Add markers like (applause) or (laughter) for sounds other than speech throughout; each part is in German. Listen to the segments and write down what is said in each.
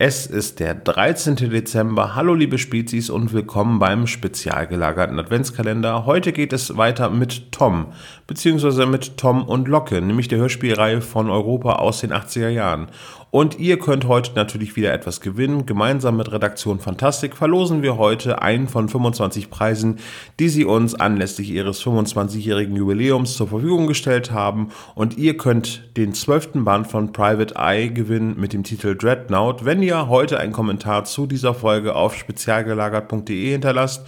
Es ist der 13. Dezember. Hallo liebe Spezies und willkommen beim spezial gelagerten Adventskalender. Heute geht es weiter mit Tom, beziehungsweise mit Tom und Locke, nämlich der Hörspielreihe von Europa aus den 80er Jahren. Und ihr könnt heute natürlich wieder etwas gewinnen. Gemeinsam mit Redaktion Fantastik verlosen wir heute einen von 25 Preisen, die sie uns anlässlich ihres 25-jährigen Jubiläums zur Verfügung gestellt haben. Und ihr könnt den 12. Band von Private Eye gewinnen mit dem Titel Dreadnought, wenn ihr heute einen Kommentar zu dieser Folge auf spezialgelagert.de hinterlasst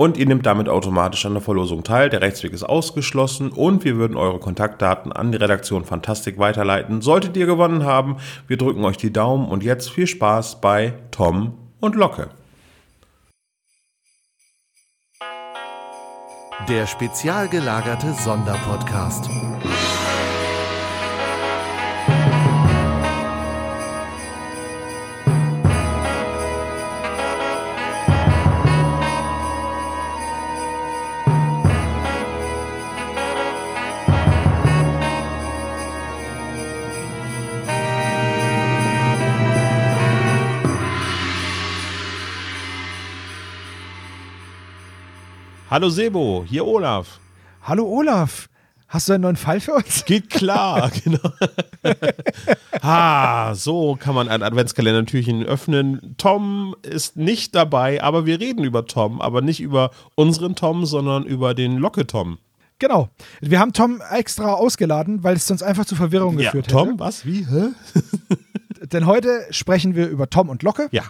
und ihr nehmt damit automatisch an der Verlosung teil. Der Rechtsweg ist ausgeschlossen und wir würden eure Kontaktdaten an die Redaktion Fantastik weiterleiten. Solltet ihr gewonnen haben, wir drücken euch die Daumen und jetzt viel Spaß bei Tom und Locke. Der spezial gelagerte Sonderpodcast. Hallo Sebo, hier Olaf. Hallo Olaf, hast du einen neuen Fall für uns? Geht klar, (laughs) genau. (laughs) ah, so kann man ein Adventskalender-Türchen öffnen. Tom ist nicht dabei, aber wir reden über Tom, aber nicht über unseren Tom, sondern über den Locke-Tom. Genau. Wir haben Tom extra ausgeladen, weil es sonst einfach zu Verwirrung ja, geführt Tom, hätte. was? Wie? Hä? (laughs) Denn heute sprechen wir über Tom und Locke. Ja.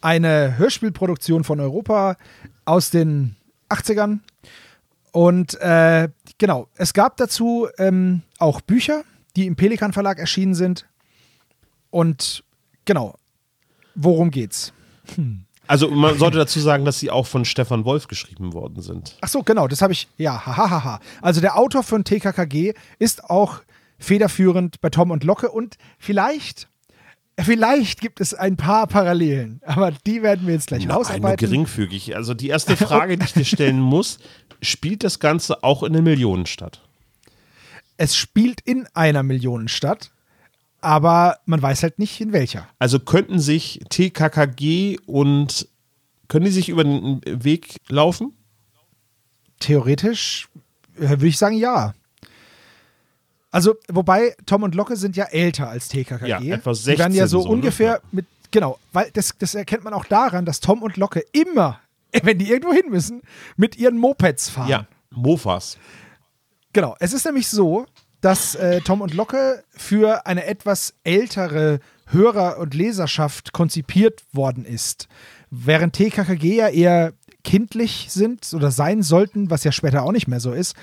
Eine Hörspielproduktion von Europa aus den 80ern. Und äh, genau, es gab dazu ähm, auch Bücher, die im Pelikan Verlag erschienen sind. Und genau, worum geht's? Also man sollte dazu sagen, dass sie auch von Stefan Wolf geschrieben worden sind. Ach so, genau, das habe ich, ja, hahaha. Also der Autor von TKKG ist auch federführend bei Tom und Locke und vielleicht, vielleicht gibt es ein paar Parallelen, aber die werden wir jetzt gleich nur ausarbeiten. geringfügig. Also die erste (laughs) Frage, die ich dir stellen muss, spielt das Ganze auch in der Millionenstadt? Es spielt in einer Millionenstadt, aber man weiß halt nicht in welcher. Also könnten sich TKKG und können die sich über den Weg laufen? Theoretisch äh, würde ich sagen, ja. Also, wobei Tom und Locke sind ja älter als TKKG. Ja, etwa Die werden 16 ja so, so, ne? ungefähr Ja. mit, genau, weil das, das erkennt man auch daran, dass Tom und Locke immer, (laughs) wenn die irgendwo hin müssen, mit ihren Mopeds fahren. Ja, Mofas. Genau. Es ist nämlich so, dass äh, Tom und Locke für eine etwas ältere Hörer- und Leserschaft konzipiert worden ist. Während TKKG ja eher kindlich sind oder sein sollten, was ja später auch nicht mehr so ist,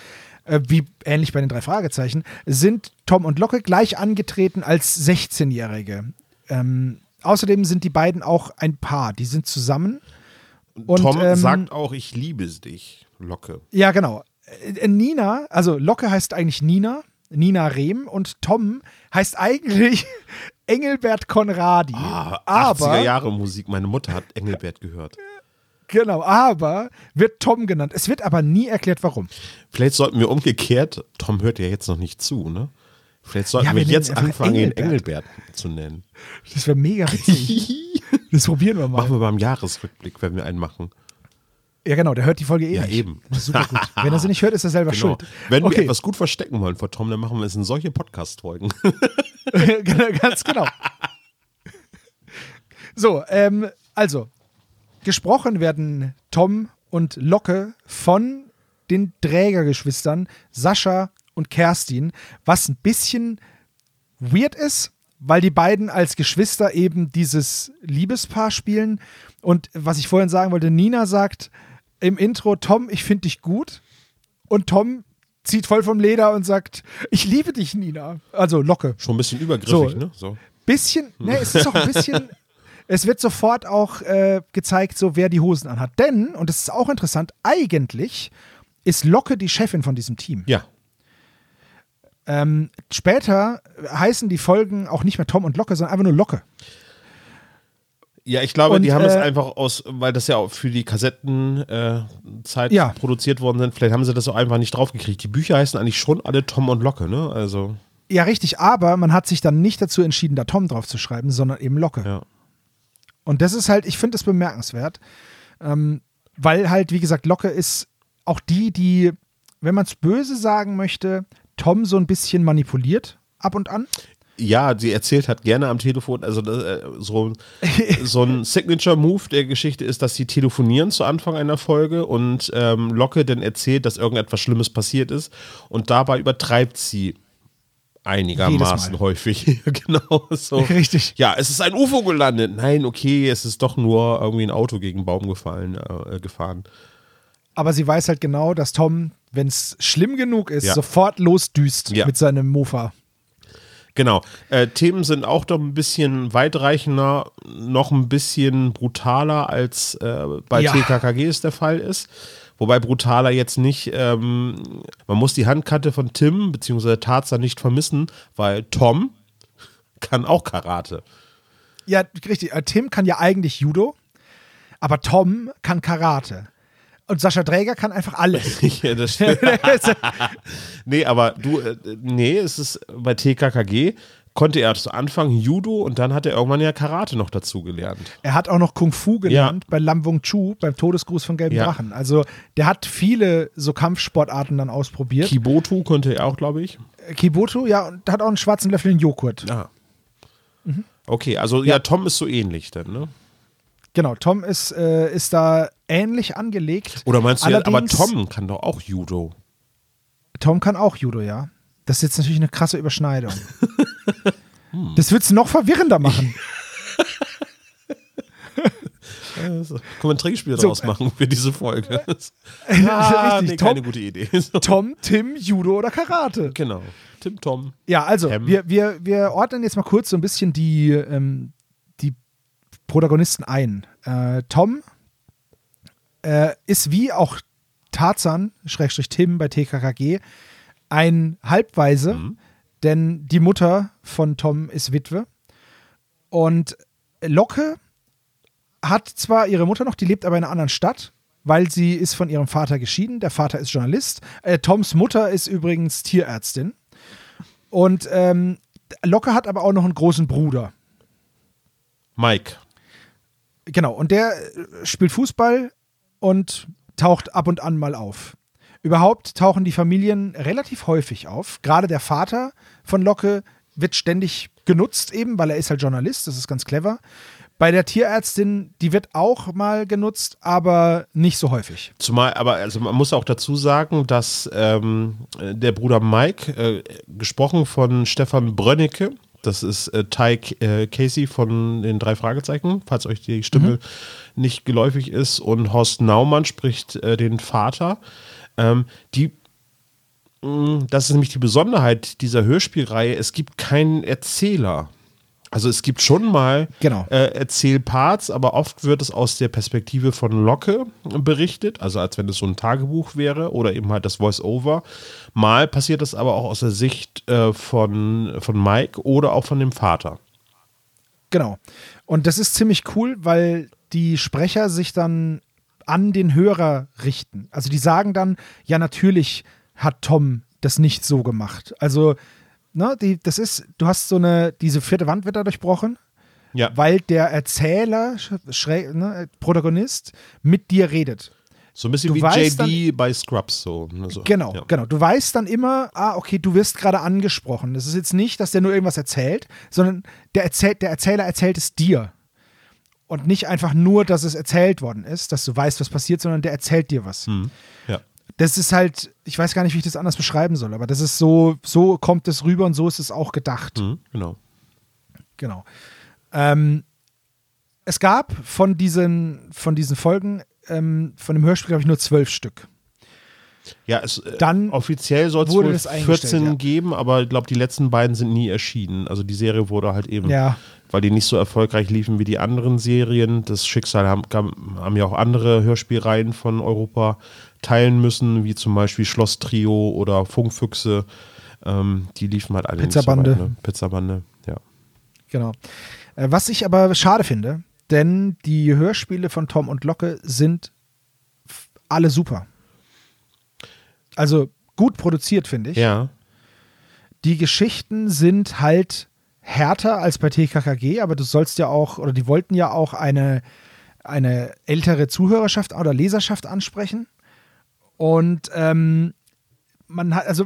äh, wie ähnlich bei den drei Fragezeichen, sind Tom und Locke gleich angetreten als 16-Jährige. Ähm, außerdem sind die beiden auch ein Paar. Die sind zusammen. Und, Tom ähm, sagt auch, ich liebe dich, Locke. Ja, genau. Äh, Nina, also Locke heißt eigentlich Nina, Nina Rehm und Tom heißt eigentlich (laughs) Engelbert Konradi. Ah, 80er aber, Jahre Musik. Meine Mutter hat Engelbert gehört. Genau, aber wird Tom genannt. Es wird aber nie erklärt, warum. Vielleicht sollten wir umgekehrt, Tom hört ja jetzt noch nicht zu, ne? Vielleicht sollten Ja, wir wir jetzt anfangen, ihn Engelbert. Zu nennen. Das wäre mega witzig. (laughs) das probieren wir mal. Machen wir beim Jahresrückblick, wenn wir einen machen. Ja, genau, der hört die Folge eh Ja, nicht. eben. (laughs) Super gut. Wenn er sie nicht hört, ist er selber Genau. schuld. Wenn wir okay, etwas gut verstecken wollen vor Tom, dann machen wir es in solche Podcast-Folgen. (laughs) Genau, ganz genau. So, ähm, also, gesprochen werden Tom und Locke von den Trägergeschwistern Sascha und Kerstin, was ein bisschen weird ist, weil die beiden als Geschwister eben dieses Liebespaar spielen. Und was ich vorhin sagen wollte, Nina sagt im Intro, Tom, ich finde dich gut. Und Tom zieht voll vom Leder und sagt, ich liebe dich, Nina. Also Locke. Schon ein bisschen übergriffig, So. ne? So. Bisschen, ne, es ist auch ein bisschen, (laughs) es wird sofort auch äh, gezeigt, so wer die Hosen anhat. Denn, und das ist auch interessant, eigentlich ist Locke die Chefin von diesem Team. Ja. Ähm, später heißen die Folgen auch nicht mehr Tom und Locke, sondern einfach nur Locke. Ja, ich glaube, Und, die haben das äh, einfach aus, weil das ja auch für die Kassettenzeit äh, Ja. produziert worden sind, vielleicht haben sie das so einfach nicht draufgekriegt. Die Bücher heißen eigentlich schon alle Tom und Locke, ne? Also, Ja, richtig, aber man hat sich dann nicht dazu entschieden, da Tom drauf zu schreiben, sondern eben Locke. ja. Und das ist halt, ich finde das bemerkenswert, ähm, weil halt, wie gesagt, Locke ist auch die, die, wenn man es böse sagen möchte, Tom so ein bisschen manipuliert ab und an. Ja, sie erzählt hat gerne am Telefon, also äh, so, so ein (laughs) Signature-Move der Geschichte ist, dass sie telefonieren zu Anfang einer Folge und ähm, Locke dann erzählt, dass irgendetwas Schlimmes passiert ist und dabei übertreibt sie einigermaßen häufig. (laughs) genau so. Richtig. Ja, es ist ein UFO gelandet. Nein, okay, es ist doch nur irgendwie ein Auto gegen einen Baum gefallen, äh, gefahren. Aber sie weiß halt genau, dass Tom, wenn es schlimm genug ist, Ja. sofort losdüst Ja. mit seinem Mofa. Genau. Äh, Themen sind auch doch ein bisschen weitreichender, noch ein bisschen brutaler als äh, bei Ja. TKKG es der Fall ist. Wobei brutaler jetzt nicht, ähm, man muss die Handkante von Tim bzw. Tarzan nicht vermissen, weil Tom kann auch Karate. Ja, richtig. Äh, Tim kann ja eigentlich Judo, aber Tom kann Karate. Und Sascha Dräger kann einfach alles. (laughs) ja, das stimmt. (laughs) nee, aber du, äh, nee, es ist bei TKKG konnte er zu Anfang Judo und dann hat er irgendwann ja Karate noch dazu gelernt. er hat auch noch Kung Fu gelernt bei Lam Wung Chu, beim Todesgruß von Gelben Ja. Drachen. Also der hat viele so Kampfsportarten dann ausprobiert. Kibotu konnte er auch, glaube ich. Äh, Kiboto, ja, und hat auch einen schwarzen Löffel in Joghurt. Ah. Okay, also ja. Tom ist so ähnlich dann, ne? Genau, Tom ist, äh, ist da ähnlich angelegt. Oder meinst du, ja, aber Tom kann doch auch Judo. Tom kann auch Judo, ja. Das ist jetzt natürlich eine krasse Überschneidung. (laughs) Das wird es noch verwirrender machen. Also, können wir ein Trinkspiel So, draus machen für diese Folge? Richtig, Ah, nee, Tom, keine gute Idee. So. Tom, Tim, Judo oder Karate. Genau. Tim Tom. Ja, also, wir, wir, wir ordnen jetzt mal kurz so ein bisschen die, ähm, die Protagonisten ein. Äh, Tom äh, ist wie auch Tarzan, Schrägstrich Tim bei TKKG, ein Halbweise, denn die Mutter von Tom ist Witwe. Und Locke hat zwar ihre Mutter noch, die lebt aber in einer anderen Stadt, weil sie ist von ihrem Vater geschieden. Der Vater ist Journalist. Äh, Toms Mutter ist übrigens Tierärztin. Und ähm, Locke hat aber auch noch einen großen Bruder. Mike. Genau, und der äh, spielt Fußball und taucht ab und an mal auf. Überhaupt tauchen die Familien relativ häufig auf. Gerade der Vater von Locke wird ständig genutzt, eben, weil er ist halt Journalist, das ist ganz clever. Bei der Tierärztin, die wird auch mal genutzt, aber nicht so häufig. Zumal, aber also man muss auch dazu sagen, dass ähm, der Bruder Mike, äh, gesprochen von Stefan Brönnecke, das ist äh, Ty äh, Casey von den drei Fragezeichen, falls euch die Stimme nicht geläufig ist, und Horst Naumann spricht äh, den Vater. Ähm, die mh, das ist nämlich die Besonderheit dieser Hörspielreihe, es gibt keinen Erzähler. Also es gibt schon mal Genau. äh, Erzählparts, aber oft wird es aus der Perspektive von Locke berichtet, also als wenn es so ein Tagebuch wäre oder eben halt das Voice-Over. Mal passiert das aber auch aus der Sicht äh, von, von Mike oder auch von dem Vater. Genau. Und das ist ziemlich cool, weil die Sprecher sich dann an den Hörer richten. Also die sagen dann, ja, natürlich hat Tom das nicht so gemacht. Also, ne, die, das ist, du hast so eine, diese vierte Wand wird da durchbrochen, Ja, weil der Erzähler, ne, Protagonist, mit dir redet. so ein bisschen du wie JD bei Scrubs. So, ne, so. Genau, ja. genau. Du weißt dann immer, ah, okay, du wirst gerade angesprochen. Das ist jetzt nicht, dass der nur irgendwas erzählt, sondern der, erzählt, der Erzähler erzählt es dir. Und nicht einfach nur, dass es erzählt worden ist, dass du weißt, was passiert, sondern der erzählt dir was. Hm, ja. Das ist halt, ich weiß gar nicht, wie ich das anders beschreiben soll, aber das ist so, so kommt es rüber und so ist es auch gedacht. Hm, genau. Genau. Ähm, es gab von diesen, von diesen Folgen, ähm, von dem Hörspiel, glaube ich, nur zwölf Stück. Ja, es, äh, Dann offiziell soll es wohl das eingestellt, 14 ja. geben, aber ich glaube, die letzten beiden sind nie erschienen. Also die Serie wurde halt eben, Ja. weil die nicht so erfolgreich liefen wie die anderen Serien. Das Schicksal haben, haben ja auch andere Hörspielreihen von Europa teilen müssen, wie zum Beispiel Schloss Trio oder Funkfüchse. Ähm, die liefen halt alle Pizzabande. nicht so weit. Ne? Pizzabande, ja. Genau. Äh, was ich aber schade finde, denn die Hörspiele von Tom und Locke sind alle super. Also gut produziert, finde ich. Ja, Die Geschichten sind halt härter als bei TKKG, aber du sollst ja auch, oder die wollten ja auch eine, eine ältere Zuhörerschaft oder Leserschaft ansprechen. Und ähm, man hat, also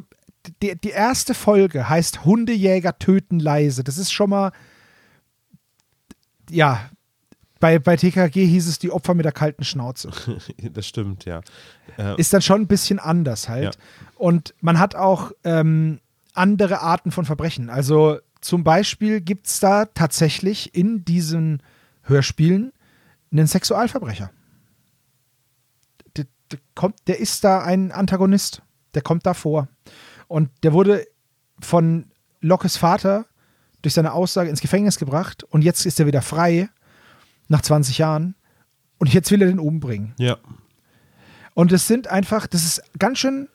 die, die erste Folge heißt Hundejäger töten leise. Das ist schon mal, ja, bei, bei TKG hieß es die Opfer mit der kalten Schnauze. (laughs) das stimmt, ja. Äh, Ist dann schon ein bisschen anders halt. Ja. Und man hat auch ähm, andere Arten von Verbrechen. Also zum Beispiel gibt es da tatsächlich in diesen Hörspielen einen Sexualverbrecher. Der, der, kommt, der ist da ein Antagonist. Der kommt da vor. Und der wurde von Lockes Vater durch seine Aussage ins Gefängnis gebracht und jetzt ist er wieder frei nach 20 Jahren und jetzt will er den umbringen. ja, Und es sind einfach, das ist ganz schön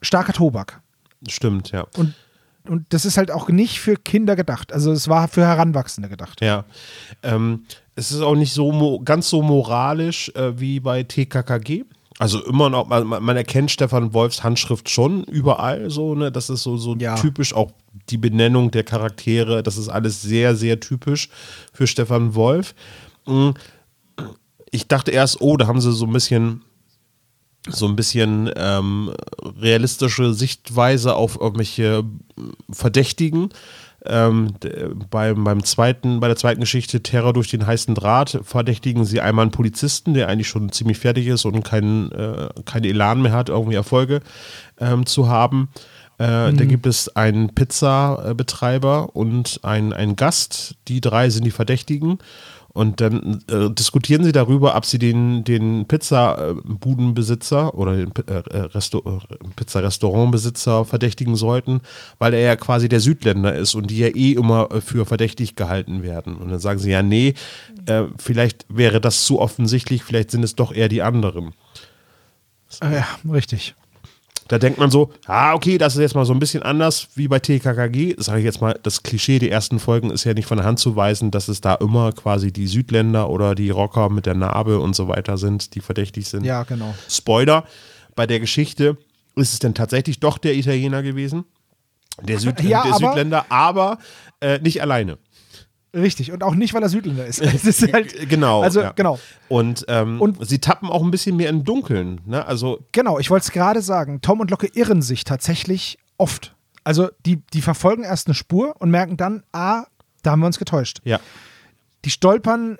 starker Tobak. stimmt, ja. Und, und das ist halt auch nicht für Kinder gedacht. Also es war für Heranwachsende gedacht. Ja. Ähm, es ist auch nicht so ganz so moralisch äh, wie bei TKKG. Also immer noch, man, man erkennt Stefan Wolfs Handschrift schon überall so, ne? Das ist so, so Ja. typisch, auch die Benennung der Charaktere, das ist alles sehr, sehr typisch für Stefan Wolf. Ich dachte erst, oh, da haben sie so ein bisschen so ein bisschen ähm, realistische Sichtweise auf irgendwelche Verdächtigen. Ähm, beim, beim zweiten, bei der zweiten Geschichte Terror durch den heißen Draht verdächtigen sie einmal einen Polizisten, der eigentlich schon ziemlich fertig ist und keinen äh, keinen Elan mehr hat, irgendwie Erfolge ähm, zu haben. Äh, Da gibt es einen Pizzabetreiber und einen, einen Gast. Die drei sind die Verdächtigen. Und dann äh, diskutieren sie darüber, ob sie den, den Pizzabudenbesitzer oder den äh, äh, äh, Pizzarestaurantbesitzer verdächtigen sollten, weil er ja quasi der Südländer ist und die ja eh immer äh, für verdächtig gehalten werden. Und dann sagen sie ja, nee, äh, vielleicht wäre das zu offensichtlich, vielleicht sind es doch eher die anderen. Äh, Ja, richtig. Da denkt man so, ah, okay, das ist jetzt mal so ein bisschen anders wie bei TKKG. Sage ich jetzt mal, das Klischee der ersten Folgen ist ja nicht von der Hand zu weisen, dass es da immer quasi die Südländer oder die Rocker mit der Narbe und so weiter sind, die verdächtig sind. Ja, genau. Spoiler, bei der Geschichte ist es denn tatsächlich doch der Italiener gewesen. Der, Süd Ja, der aber- Südländer, aber äh, nicht alleine. Richtig. Und auch nicht, weil er Südländer ist. (laughs) Ist halt, Genau. Also, ja. genau. Und, ähm, Und- sie tappen auch ein bisschen mehr im Dunkeln. Ne? Also Genau, ich wollte es gerade sagen. Tom und Locke irren sich tatsächlich oft. Also die, die verfolgen erst eine Spur und merken dann, ah, da haben wir uns getäuscht. ja, Die stolpern,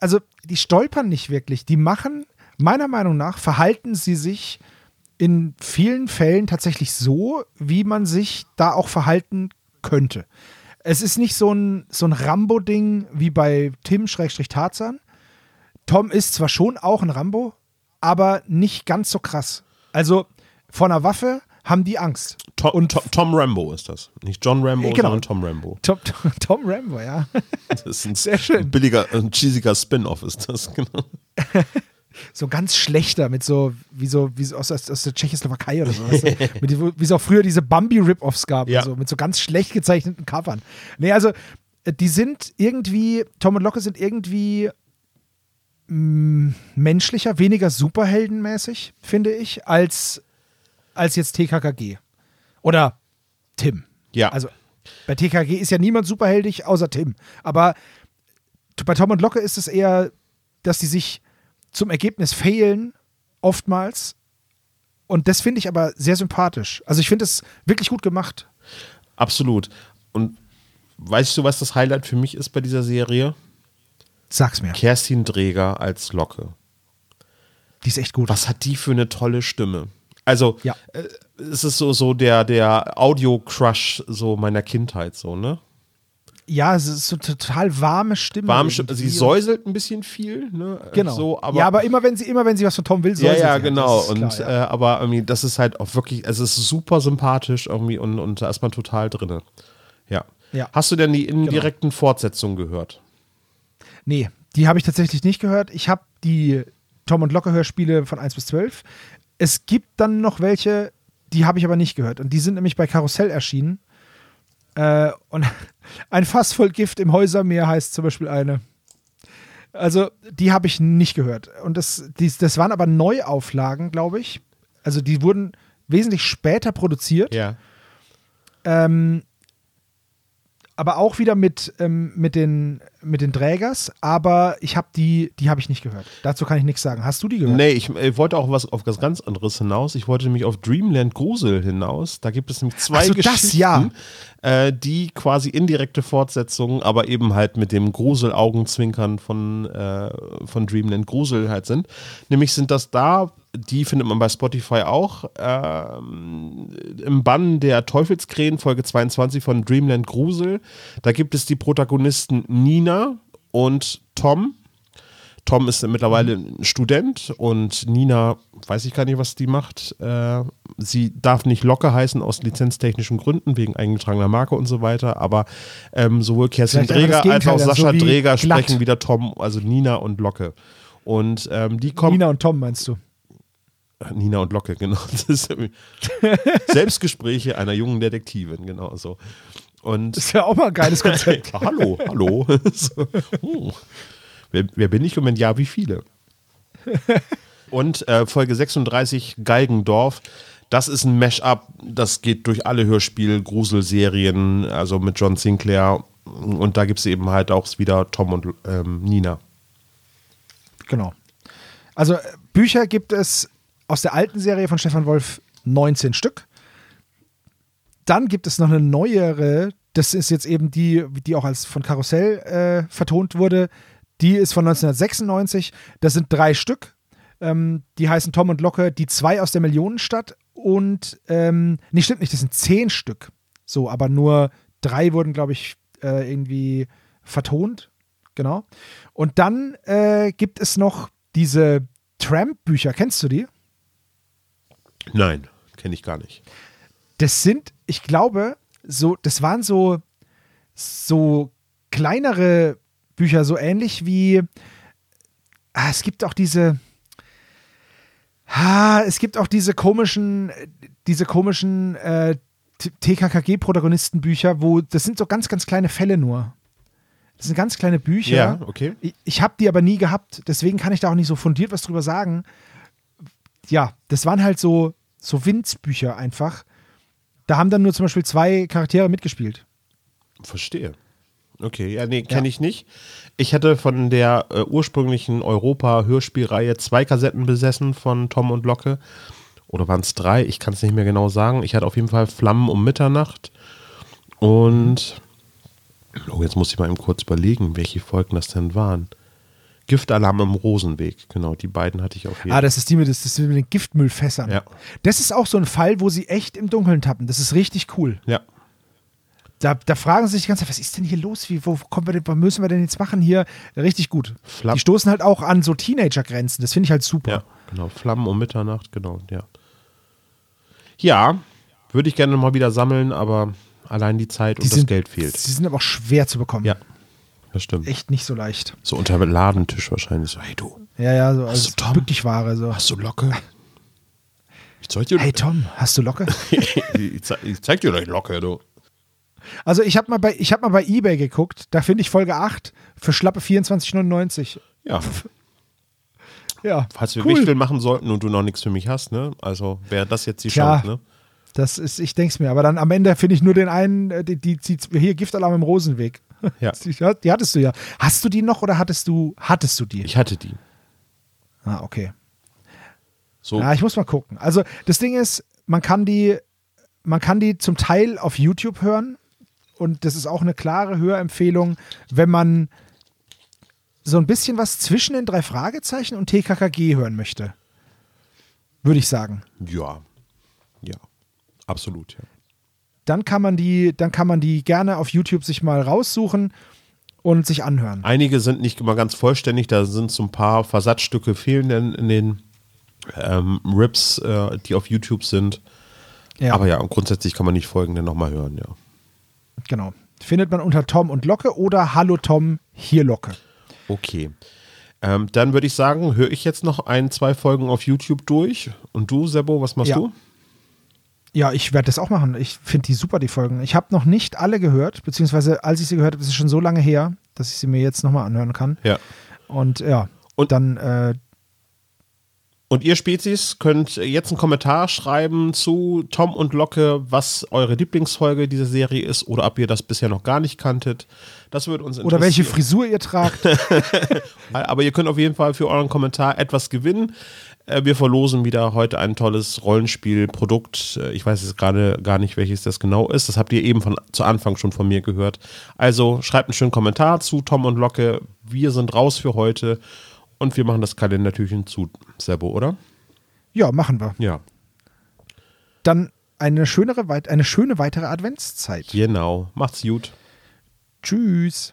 also die stolpern nicht wirklich. Die machen, meiner Meinung nach, verhalten sie sich in vielen Fällen tatsächlich so, wie man sich da auch verhalten könnte. Es ist nicht so ein, so ein Rambo-Ding wie bei Tim-Tarzan. Tom ist zwar schon auch ein Rambo, aber nicht ganz so krass. Also vor einer Waffe haben die Angst. Tom, Und- Tom, Tom Rambo ist das. Nicht John Rambo, Genau. sondern Tom Rambo. (laughs) Tom, Tom, Tom Rambo, ja. Das ist ein, Sehr schön. billiger, ein cheesiger Spin-off ist das, genau. (laughs) so ganz schlechter mit so, wie so, wie so aus, aus der Tschechoslowakei oder so. Weißt du? (laughs) mit, wie es auch früher diese Bambi-Rip-Offs gab, Ja. und so, mit so ganz schlecht gezeichneten Covern. Nee, also, äh, die sind irgendwie, Tom und Locke sind irgendwie mh, menschlicher, weniger superheldenmäßig, finde ich, als, als jetzt TKKG. Oder Tim. Ja. Also, bei TKG ist ja niemand superheldig, außer Tim. Aber bei Tom und Locke ist es eher, dass die sich zum Ergebnis fehlen, oftmals. Und das finde ich aber sehr sympathisch. Also ich finde es wirklich gut gemacht. Absolut. Und weißt du, was das Highlight für mich ist bei dieser Serie? Sag's mir. Kerstin Dreger als Locke. Die ist echt gut. Was hat die für eine tolle Stimme? Also, Ja. äh, es ist so, so der, der Audio-Crush so meiner Kindheit, so, ne? Ja, es ist so total warme Stimme. Warm, sie irgendwie. säuselt ein bisschen viel, ne? Genau. So, aber, ja, aber immer wenn sie immer wenn sie was von Tom will, soll ja, sie ja, genau. Ist Und klar, ja. äh, aber irgendwie, das ist halt auch wirklich, es ist super sympathisch irgendwie und, und da ist man total drin. Ja. Ja. Hast du denn die indirekten Fortsetzungen gehört? Nee, die habe ich tatsächlich nicht gehört. Ich habe die Tom und Locke Hörspiele von 1 bis 12. Es gibt dann noch welche, die habe ich aber nicht gehört. Und die sind nämlich bei Karussell erschienen. Äh, und (laughs) ein Fass voll Gift im Häusermeer heißt zum Beispiel eine. Also, die habe ich nicht gehört. Und das, die, das waren aber Neuauflagen, glaube ich. Also, die wurden wesentlich später produziert. Ja. Ähm, aber auch wieder mit, ähm, mit, den, mit den Trägers, aber ich habe die, die habe ich nicht gehört. Dazu kann ich nichts sagen. Hast du die gehört? Nee, ich, ich wollte auch was auf was ganz anderes hinaus. Ich wollte nämlich auf Dreamland Grusel hinaus. Da gibt es nämlich zwei Ach so, Geschichten, das, ja. äh, die quasi indirekte Fortsetzungen, aber eben halt mit dem Grusel-Augenzwinkern von, äh, von Dreamland Grusel halt sind. Nämlich sind das da die findet man bei Spotify auch. Ähm, Im Bann der Teufelskrähen, Folge 22 von Dreamland Grusel. Da gibt es die Protagonisten Nina und Tom. Tom ist mittlerweile ein Student und Nina, weiß ich gar nicht, was die macht. Äh, sie darf nicht Locke heißen aus lizenztechnischen Gründen, wegen eingetragener Marke und so weiter. Aber ähm, sowohl Kerstin Dreger als auch Gegenteil, Sascha so Dreger glatt. sprechen wieder Tom, also Nina und Locke. Und ähm, die kommen. Nina und Tom meinst du? Nina und Locke, (laughs) genau. (laughs) Selbstgespräche einer jungen Detektivin, genau so. Und Das ist ja auch mal ein geiles (laughs) Konzept. hallo, hallo. so, hm. wer, wer bin ich und wenn ja, wie viele? Und äh, Folge 36, Galgendorf. Das ist ein Mash-up, das geht durch alle Hörspiel-Gruselserien, also mit John Sinclair. Und da gibt es eben halt auch wieder Tom und ähm, Nina. Genau. Also äh, Bücher gibt es aus der alten Serie von Stefan Wolf 19 Stück. Dann gibt es noch eine neuere, das ist jetzt eben die, die auch als von Karussell äh, vertont wurde. Die ist von 1996. Das sind drei Stück. Ähm, die heißen Tom und Locke, die zwei aus der Millionenstadt. Und, ähm, nee, stimmt nicht, das sind zehn Stück. So, aber nur drei wurden, glaube ich, äh, irgendwie vertont. Genau. Und dann äh, gibt es noch diese Tramp-Bücher. Kennst du die? Nein, kenne ich gar nicht. Das sind, ich glaube, so, das waren so, so kleinere Bücher, so ähnlich wie, ah, es gibt auch diese, ah, es gibt auch diese komischen, diese komischen äh, TKKG-Protagonistenbücher, wo, das sind so ganz, ganz kleine Fälle nur. Das sind ganz kleine Bücher. Ja, okay. Ich, ich habe die aber nie gehabt, deswegen kann ich da auch nicht so fundiert was drüber sagen. Ja, das waren halt so, so Winzbücher einfach. Da haben dann nur zum Beispiel zwei Charaktere mitgespielt. Verstehe. Okay, ja, nee, kenne Ja. ich nicht. Ich hatte von der äh, ursprünglichen Europa-Hörspielreihe zwei Kassetten besessen von Tom und Locke. Oder waren es drei? Ich kann es nicht mehr genau sagen. Ich hatte auf jeden Fall Flammen um Mitternacht. Und. Oh, jetzt muss ich mal eben kurz überlegen, welche Folgen das denn waren. Giftalarm im Rosenweg, genau, die beiden hatte ich auf jeden Ah, das ist die mit, das ist mit den Giftmüllfässern. Ja. Das ist auch so ein Fall, wo sie echt im Dunkeln tappen. Das ist richtig cool. Ja, Da, da fragen sie sich die ganze Zeit, was ist denn hier los? Wie, wo kommen wir denn, was müssen wir denn jetzt machen hier? Richtig gut. Flapp. Die stoßen halt auch an so Teenager-Grenzen. Das finde ich halt super. ja, genau. Flammen um Mitternacht, genau, ja. Ja, würde ich gerne mal wieder sammeln, aber allein die Zeit und Die das sind, Geld fehlt. Sie sind aber auch schwer zu bekommen. Ja, das stimmt. Echt nicht so leicht. So unter dem Ladentisch wahrscheinlich. So, hey du, Ja, ja, so als du Tom? Bücklichware. So. hast du Locke? Ich zeig dir, Hey Tom, hast du Locke? (laughs) ich, zeig, ich zeig dir gleich Locke, du. Also ich habe mal, bei- ich hab mal bei Ebay geguckt, da finde ich Folge 8 für schlappe 24,99. Ja, Ja, falls wir cool. Wichtel machen sollten und du noch nichts für mich hast, ne? Also wäre das jetzt die Tja. Chance, ne? Das ist, ich denke es mir. Aber dann am Ende finde ich nur den einen, äh, die, die, die hier Giftalarm im Rosenweg. (laughs) Ja. Die, die hattest du ja. Hast du die noch oder hattest du, hattest du die? Ich hatte die. ah, okay. So, Ja, ich muss mal gucken. Also das Ding ist, man kann die, man kann die zum Teil auf YouTube hören und das ist auch eine klare Hörempfehlung, wenn man so ein bisschen was zwischen den drei Fragezeichen und TKKG hören möchte. Würde ich sagen. ja. Ja. Absolut, ja. Dann kann man die, dann kann man die gerne auf YouTube sich mal raussuchen und sich anhören. Einige sind nicht immer ganz vollständig, da sind so ein paar Versatzstücke fehlen in, in den ähm, Rips, äh, die auf YouTube sind. Ja, Aber ja, und grundsätzlich kann man nicht folgende nochmal hören, ja. genau. Findet man unter Tom und Locke oder Hallo Tom, hier Locke. Okay. Ähm, dann würde ich sagen, höre ich jetzt noch ein, zwei Folgen auf YouTube durch. Und du, Sebo, was machst Ja. du? Ja, ich werde das auch machen. Ich finde die super, die Folgen. Ich habe noch nicht alle gehört, beziehungsweise als ich sie gehört habe, ist es schon so lange her, dass ich sie mir jetzt nochmal anhören kann. Ja. Und ja, Und- dann, äh, Und ihr Spezies könnt jetzt einen Kommentar schreiben zu Tom und Locke, was eure Lieblingsfolge dieser Serie ist oder ob ihr das bisher noch gar nicht kanntet. Das würde uns Oder welche Frisur ihr tragt. (laughs) Aber ihr könnt auf jeden Fall für euren Kommentar etwas gewinnen. Äh, wir verlosen wieder heute ein tolles Rollenspielprodukt. Äh, Ich weiß jetzt gerade gar nicht, welches das genau ist. Das habt ihr eben von, zu Anfang schon von mir gehört. Also schreibt einen schönen Kommentar zu Tom und Locke. Wir sind raus für heute und wir machen das Kalendertürchen zu, Sebo, oder? ja, machen wir. Ja, Dann eine, schönere, eine schöne weitere Adventszeit. genau. Macht's gut. Tschüss.